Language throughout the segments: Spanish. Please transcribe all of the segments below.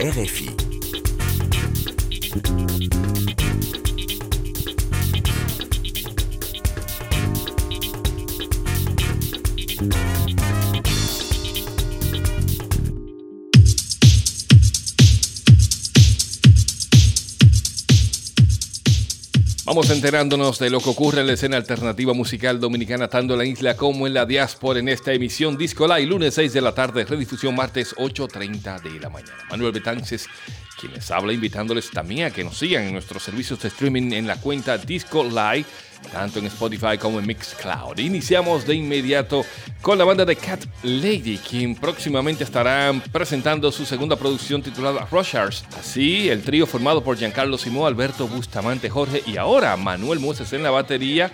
RFI. Vamos enterándonos de lo que ocurre en la escena alternativa musical dominicana, tanto en la isla como en la diáspora, en esta emisión Disco Live, lunes 6 de la tarde, redifusión martes 8.30 de la mañana. Manuel Betances, quienes habla, invitándoles también a que nos sigan en nuestros servicios de streaming en la cuenta Disco Live tanto en Spotify como en Mixcloud. Iniciamos de inmediato con la banda de Cat Lady, quien próximamente estarán presentando su segunda producción titulada Rushers. Así, el trío formado por Giancarlo Simó, Alberto Bustamante, Jorge y ahora Manuel Moses en la batería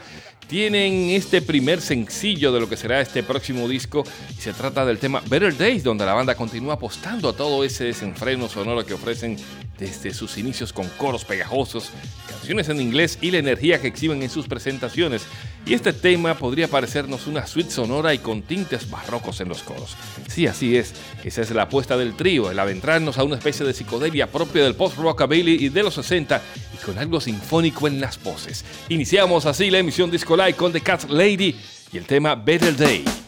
tienen este primer sencillo de lo que será este próximo disco y se trata del tema Better Days, donde la banda continúa apostando a todo ese desenfreno sonoro que ofrecen desde sus inicios con coros pegajosos, canciones en inglés y la energía que exhiben en sus presentaciones. Y este tema podría parecernos una suite sonora y con tintes barrocos en los coros. Sí, así es, esa es la apuesta del trío, el adentrarnos a una especie de psicodelia propia del post-rockabilly y de los 60 y con algo sinfónico en las voces. Iniciamos así la emisión Disco Live con The Cat Lady y el tema Better Day.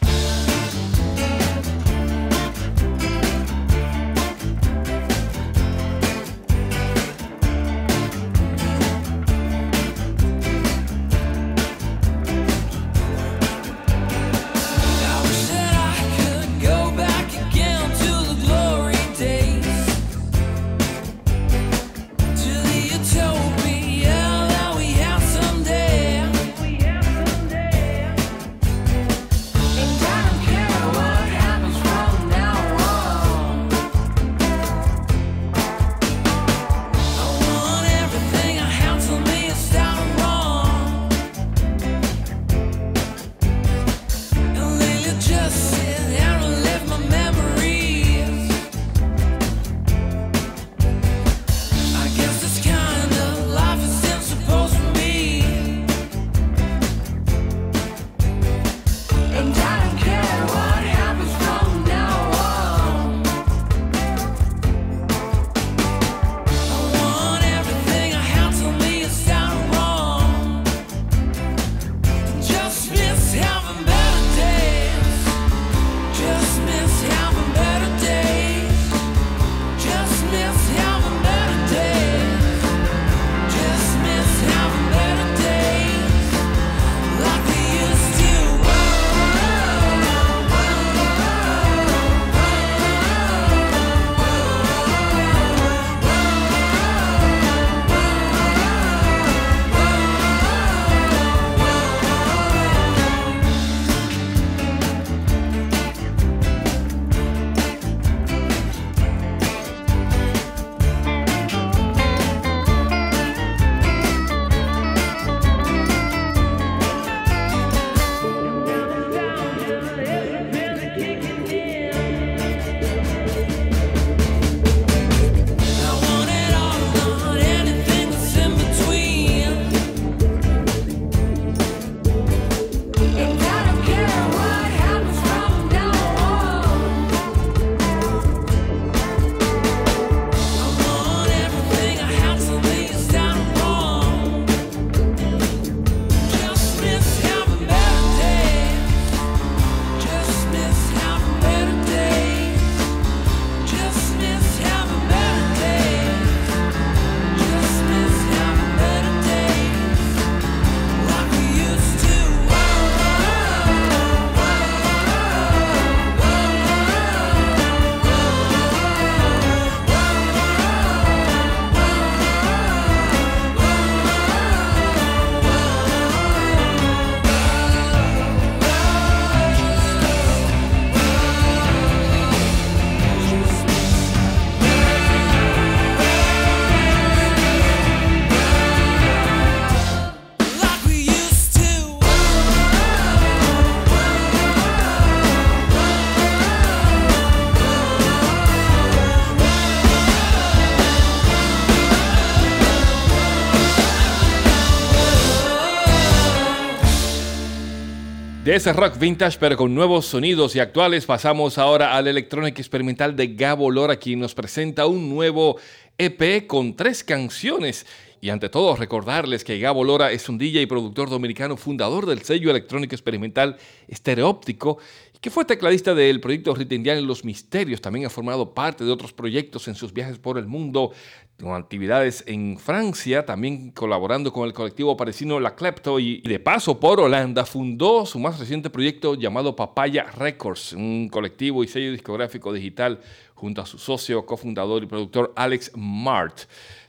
De ese rock vintage pero con nuevos sonidos y actuales pasamos ahora al electrónica experimental de Gabo Lora quien nos presenta un nuevo EP con tres canciones. Y ante todo recordarles que Gabo Lora es un DJ y productor dominicano fundador del sello electrónico experimental Estereóptico que fue tecladista del proyecto en Los Misterios. También ha formado parte de otros proyectos en sus viajes por el mundo, con actividades en Francia, también colaborando con el colectivo parisino La Klepto y de paso por Holanda fundó su más reciente proyecto llamado Papaya Records, un colectivo y sello discográfico digital junto a su socio, cofundador y productor Alex Mart.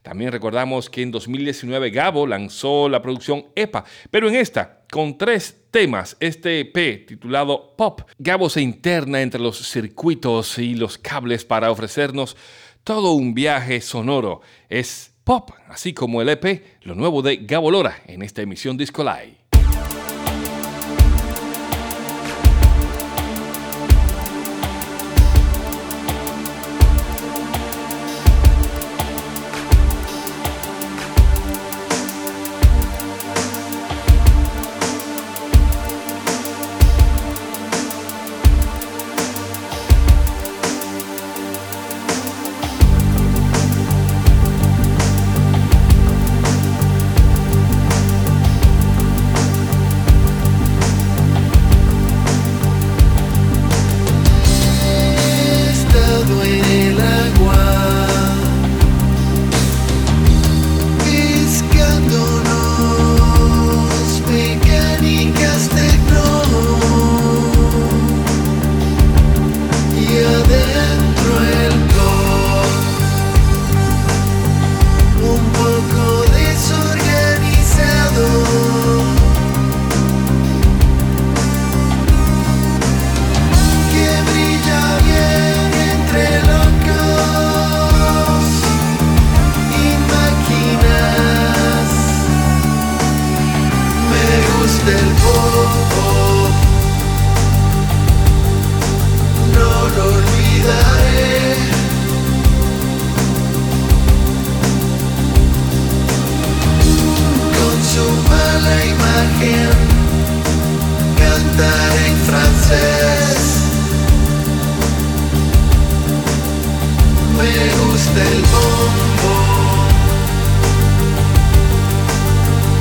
También recordamos que en 2019 Gabo lanzó la producción EPA, pero en esta, con tres temas, este EP titulado Pop, Gabo se interna entre los circuitos y los cables para ofrecernos todo un viaje sonoro. Es pop, así como el EP, lo nuevo de Gabo Lora en esta emisión Disco me gusta el bombo,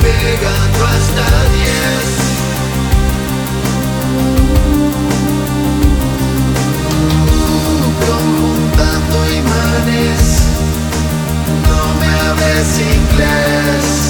pegando hasta diez. Conjuntando imanes, no me hables inglés.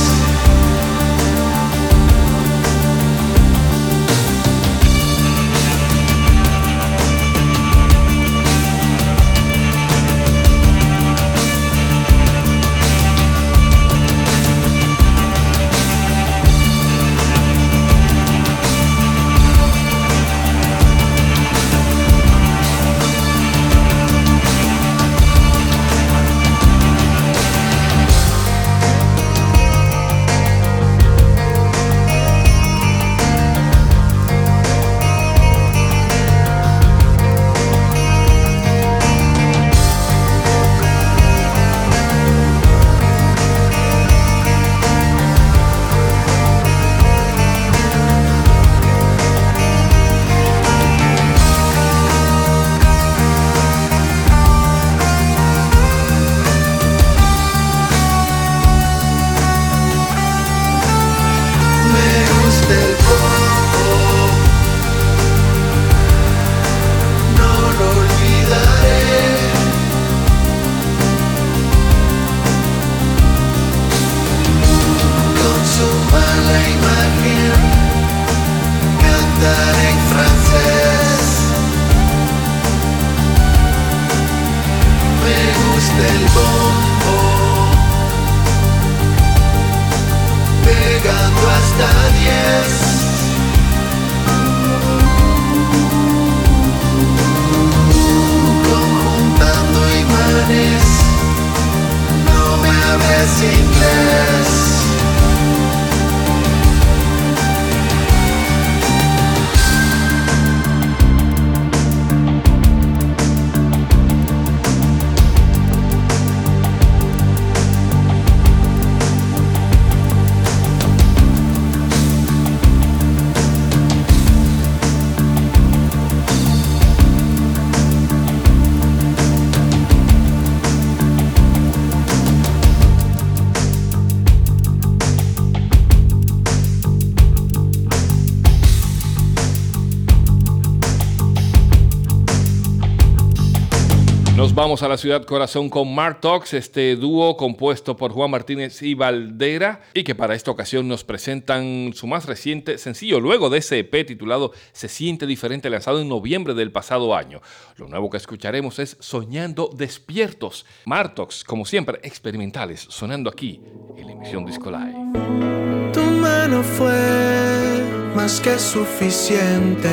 Vamos a la ciudad corazón con Mark Talks, este dúo compuesto por Juan Martínez y Valdera y que para esta ocasión nos presentan su más reciente sencillo luego de ese EP titulado Se siente diferente lanzado en noviembre del pasado año. Lo nuevo que escucharemos es Soñando despiertos. Mark Talks, como siempre, experimentales, sonando aquí en la emisión Disco Live. Tu mano fue más que suficiente.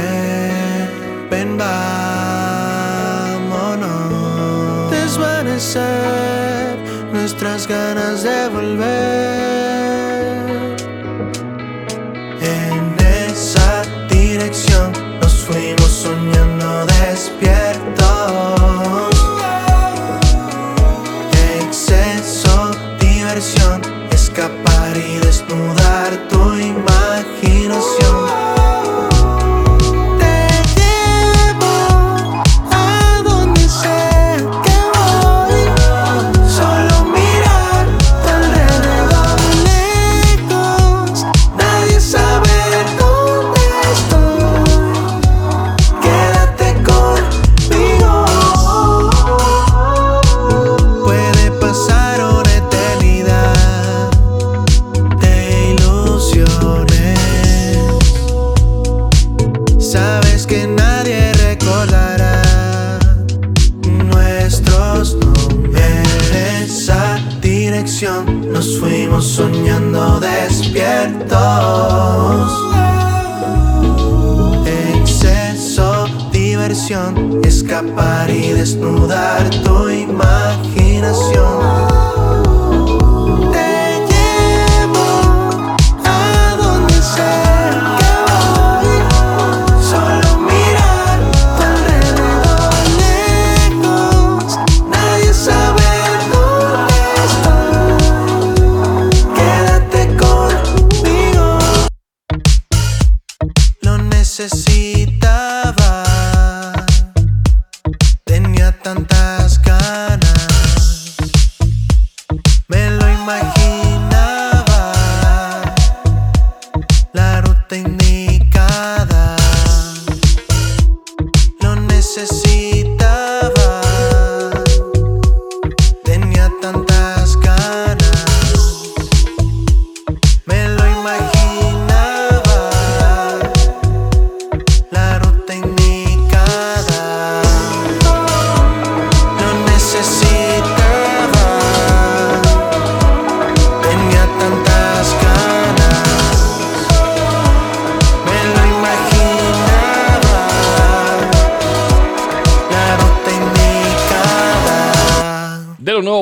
Ven, nuestras ganas de volver. En esa dirección nos fuimos soñando despiertos. Exceso, diversión, escapar y desnudar tu imaginación.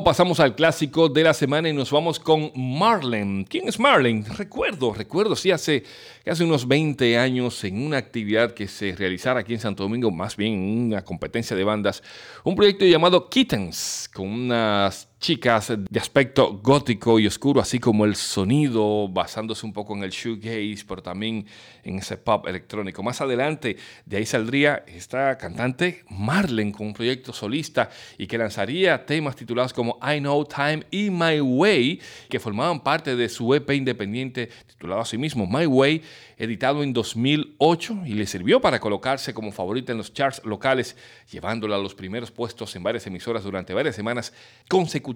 Pasamos al clásico de la semana y nos vamos con Marlene. ¿Quién es Marlene? Recuerdo, recuerdo, sí, hace, hace unos 20 años en una actividad que se realizara aquí en Santo Domingo, más bien una competencia de bandas, un proyecto llamado Kittens, con unas chicas de aspecto gótico y oscuro, así como el sonido, basándose un poco en el shoegaze, pero también en ese pop electrónico. Más adelante, de ahí saldría esta cantante Marlene con un proyecto solista y que lanzaría temas titulados como I Know Time y My Way, que formaban parte de su EP independiente titulado a sí mismo My Way, editado en 2008 y le sirvió para colocarse como favorita en los charts locales, llevándola a los primeros puestos en varias emisoras durante varias semanas consecutivas.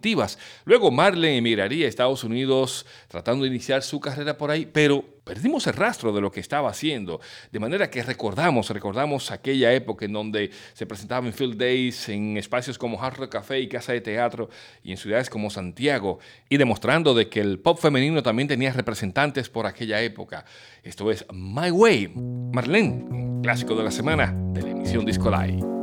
Luego Marlene emigraría a Estados Unidos tratando de iniciar su carrera por ahí, pero perdimos el rastro de lo que estaba haciendo, de manera que recordamos, recordamos aquella época en donde se presentaba en Field Days, en espacios como Hard Rock Café y Casa de Teatro, y en ciudades como Santiago, y demostrando de que el pop femenino también tenía representantes por aquella época. Esto es My Way, Marlene, clásico de la semana de la emisión Disco Live.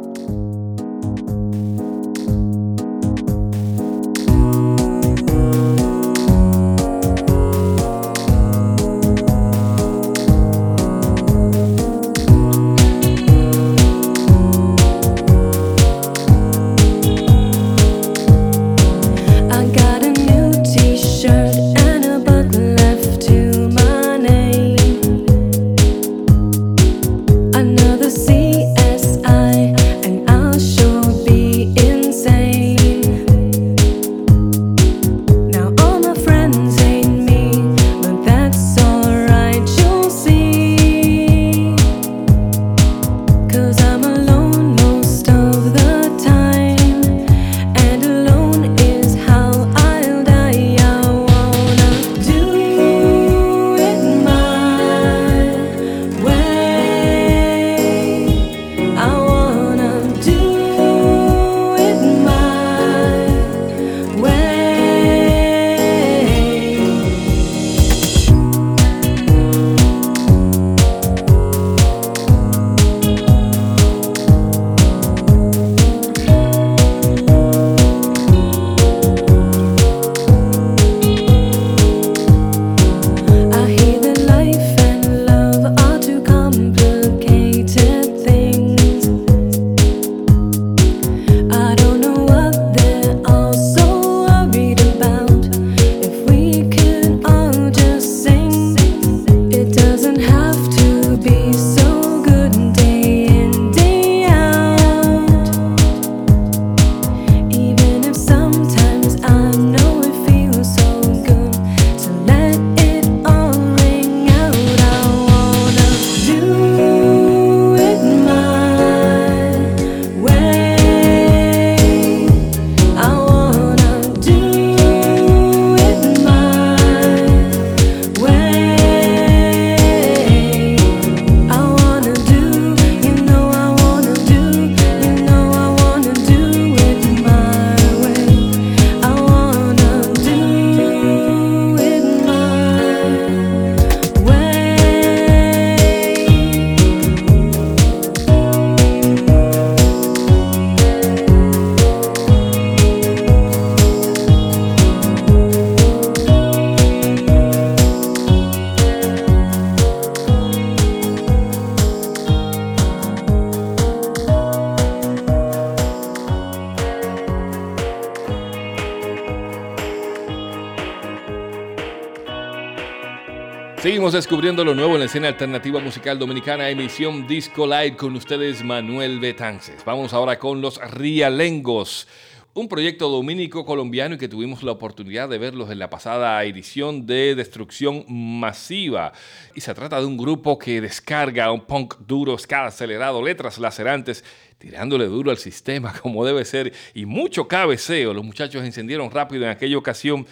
Descubriendo lo nuevo en la escena alternativa musical dominicana, emisión Disco Light con ustedes Manuel Betances. Vamos ahora con los Rialengos, un proyecto dominico colombiano y que tuvimos la oportunidad de verlos en la pasada edición de Destrucción Masiva. Y se trata de un grupo que descarga un punk duro, ska acelerado, letras lacerantes tirándole duro al sistema como debe ser y mucho cabeceo. Los muchachos encendieron rápido en aquella ocasión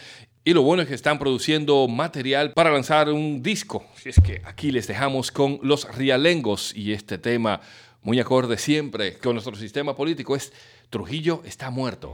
y lo bueno es que están produciendo material para lanzar un disco. Así es que aquí les dejamos con los rialengos y este tema muy acorde siempre con nuestro sistema político es Trujillo está muerto.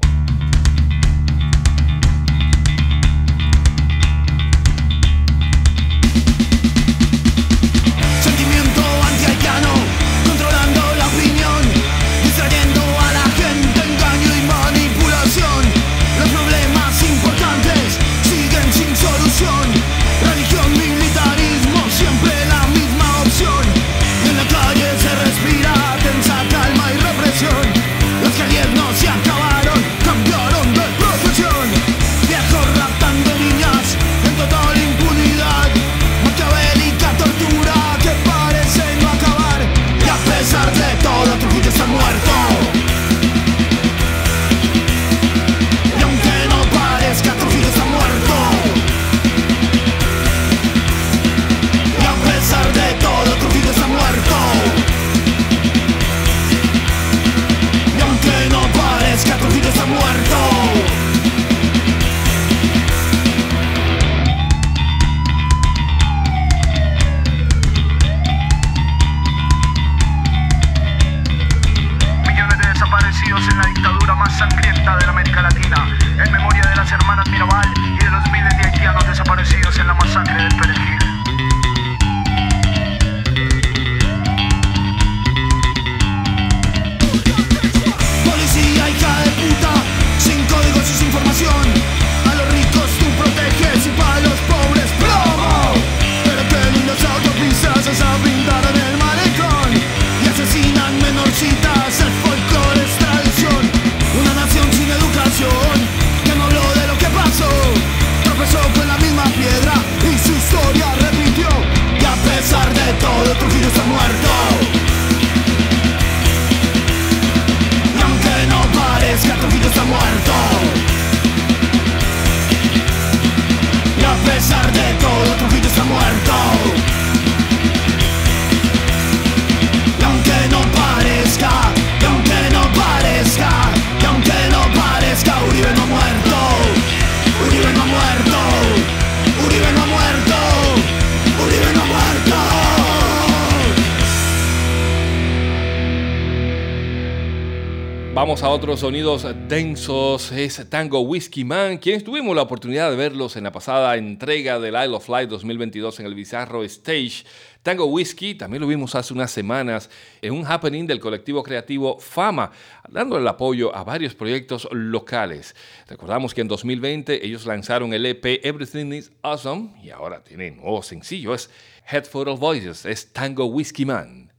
Otros sonidos densos. Es Tango Whiskey Man, quienes tuvimos la oportunidad de verlos en la pasada entrega del Isle of Light 2022 en el Bizarro Stage. Tango Whiskey también lo vimos hace unas semanas en un happening del colectivo creativo Fama, dando el apoyo a varios proyectos locales. Recordamos que en 2020 ellos lanzaron el EP Everything is Awesome y ahora tienen nuevo sencillo, es Head Full of Voices, es Tango Whiskey Man.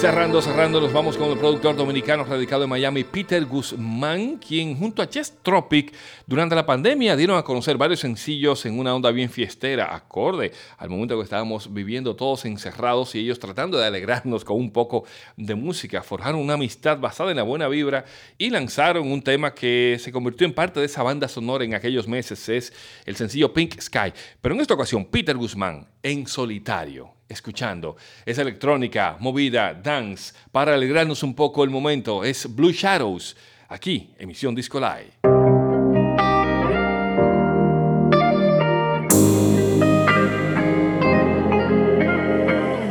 Cerrando, cerrando, nos vamos con el productor dominicano radicado en Miami, Peter Guzmán, quien junto a Chess Tropic durante la pandemia dieron a conocer varios sencillos en una onda bien fiestera, acorde al momento que estábamos viviendo todos encerrados y ellos tratando de alegrarnos con un poco de música. Forjaron una amistad basada en la buena vibra y lanzaron un tema que se convirtió en parte de esa banda sonora en aquellos meses, es el sencillo Pink Sky. Pero en esta ocasión, Peter Guzmán en solitario escuchando. Es electrónica, movida, dance. Para alegrarnos un poco el momento, es Blue Shadows, aquí, emisión Disco Live.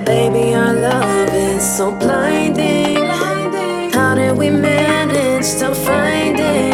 Baby, our love is so blinding. How we manage to find it?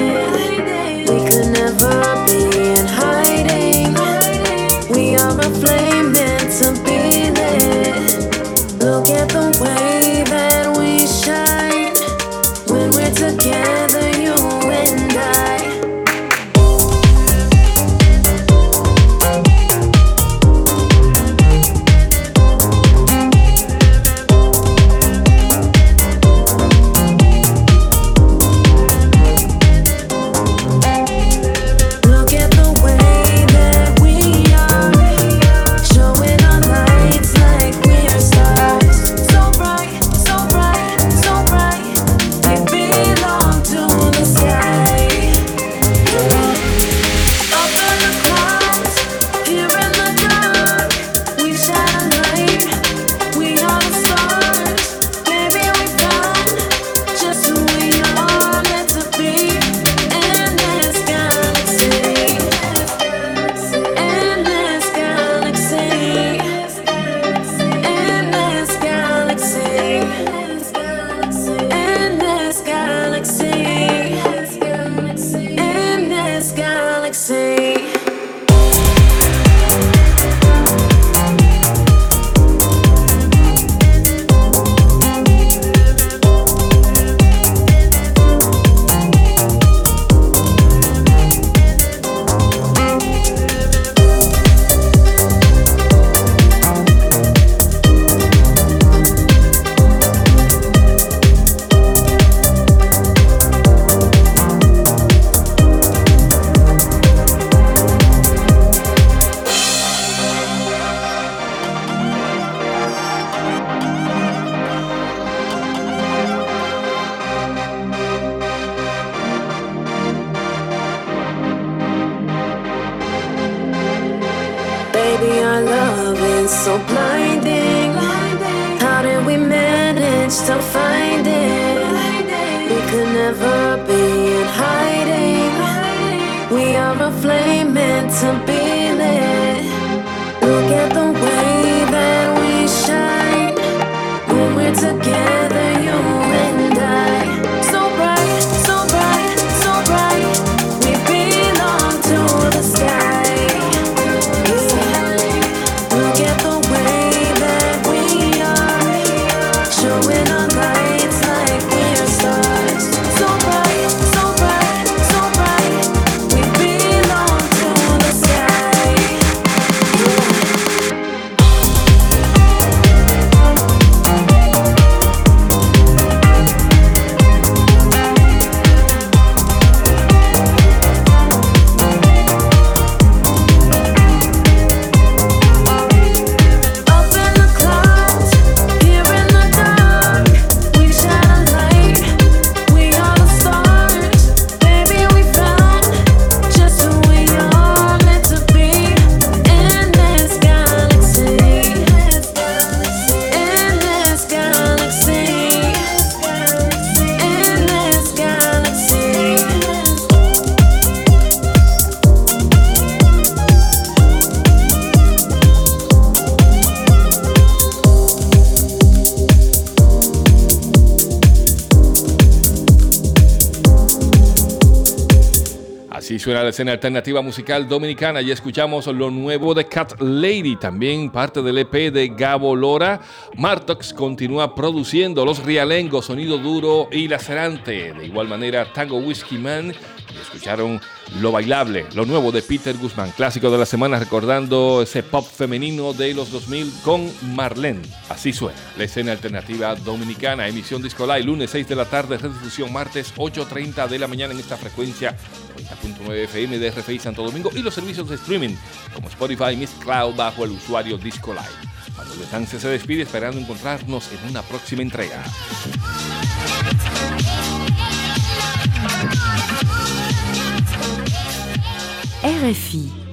So blinding. How did we manage to find it? We could never be in hiding. We are a flame meant to be lit. Look at the way that we shine when we're together, escena alternativa musical dominicana y escuchamos lo nuevo de Cat Lady, también parte del EP de Gabo Lora. Martox continúa produciendo los rialengos, sonido duro y lacerante. De igual manera, Tango Whiskey Man escucharon Lo Bailable, lo nuevo de Peter Guzmán, clásico de la semana recordando ese pop femenino de los 2000 con Marlene. Así suena, la escena alternativa dominicana, emisión Disco Live, lunes 6 de la tarde, redifusión martes 8.30 de la mañana en esta frecuencia 90.9 FM de RFI Santo Domingo y los servicios de streaming como Spotify, Miss Cloud bajo el usuario Disco Live. Manuel Betance se despide esperando encontrarnos en una próxima entrega. RFI